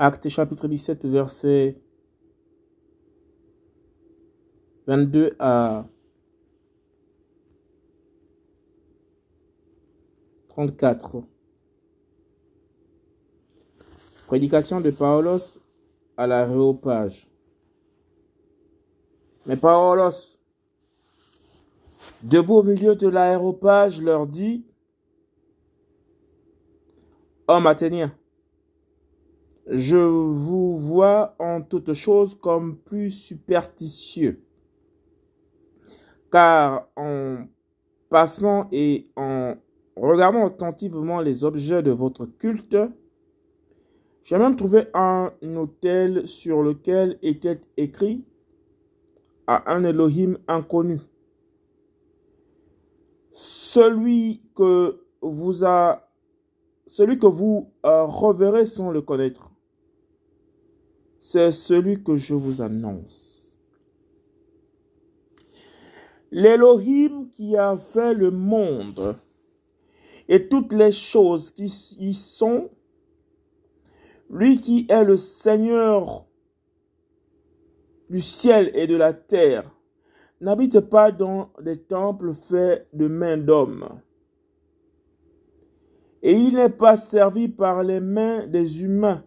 Acte chapitre 17, verset 22 à 34. Prédication de Paulos à l'aréopage. Mais Paulos, debout au milieu de l'aéropage, leur dit Homme athénien, je vous vois en toutes choses comme plus superstitieux. Car en passant et en regardant attentivement les objets de votre culte, j'ai même trouvé un hôtel sur lequel était écrit à un Elohim inconnu. Celui que vous a celui que vous euh, reverrez sans le connaître, c'est celui que je vous annonce. L'Elohim qui a fait le monde et toutes les choses qui y sont, lui qui est le Seigneur du ciel et de la terre, n'habite pas dans des temples faits de mains d'hommes et il n'est pas servi par les mains des humains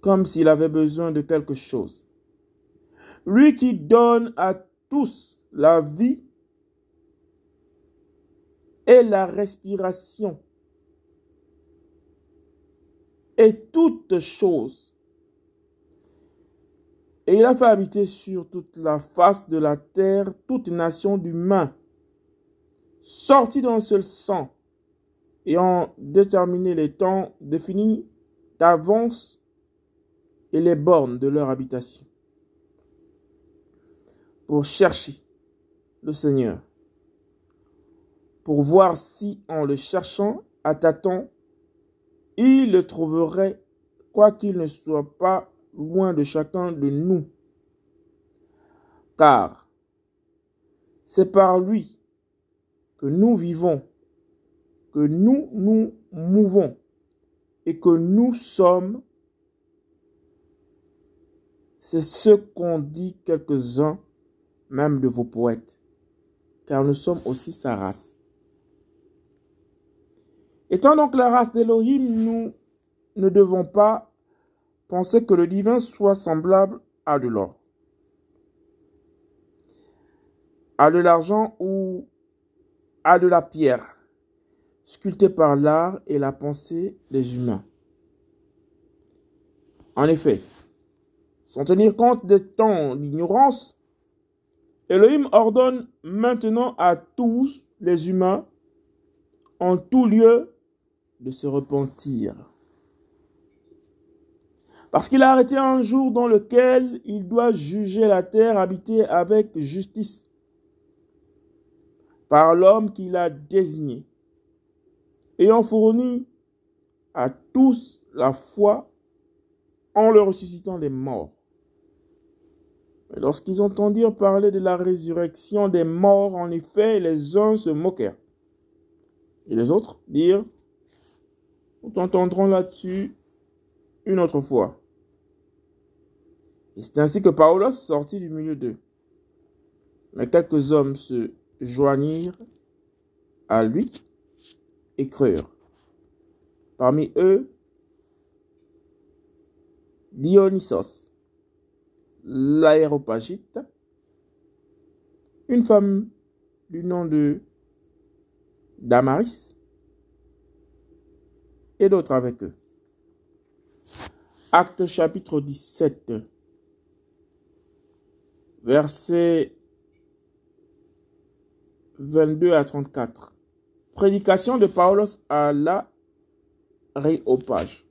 comme s'il avait besoin de quelque chose. Lui qui donne à tous la vie et la respiration et toutes choses. Et il a fait habiter sur toute la face de la terre toute nation d'humains, sortis d'un seul sang, ayant déterminé les temps définis d'avance et les bornes de leur habitation pour chercher le Seigneur, pour voir si en le cherchant à tâtons, il le trouverait, quoiqu'il ne soit pas loin de chacun de nous. Car c'est par lui que nous vivons que nous nous mouvons et que nous sommes, c'est ce qu'ont dit quelques-uns, même de vos poètes, car nous sommes aussi sa race. Étant donc la race d'Elohim, nous ne devons pas penser que le divin soit semblable à de l'or, à de l'argent ou à de la pierre sculpté par l'art et la pensée des humains. En effet, sans tenir compte des temps d'ignorance, Elohim ordonne maintenant à tous les humains, en tout lieu, de se repentir. Parce qu'il a arrêté un jour dans lequel il doit juger la terre habitée avec justice par l'homme qu'il a désigné ayant fourni à tous la foi en le ressuscitant des morts. Lorsqu'ils entendirent parler de la résurrection des morts, en effet, les uns se moquèrent. Et les autres dirent, nous t'entendrons là-dessus une autre fois. Et c'est ainsi que Paulos sortit du milieu d'eux. Mais quelques hommes se joignirent à lui et crurent. Parmi eux, Dionysos, l'aéropagite, une femme du nom de Damaris, et d'autres avec eux. Acte chapitre 17, versets 22 à 34. Prédication de Paulos à la Réopage.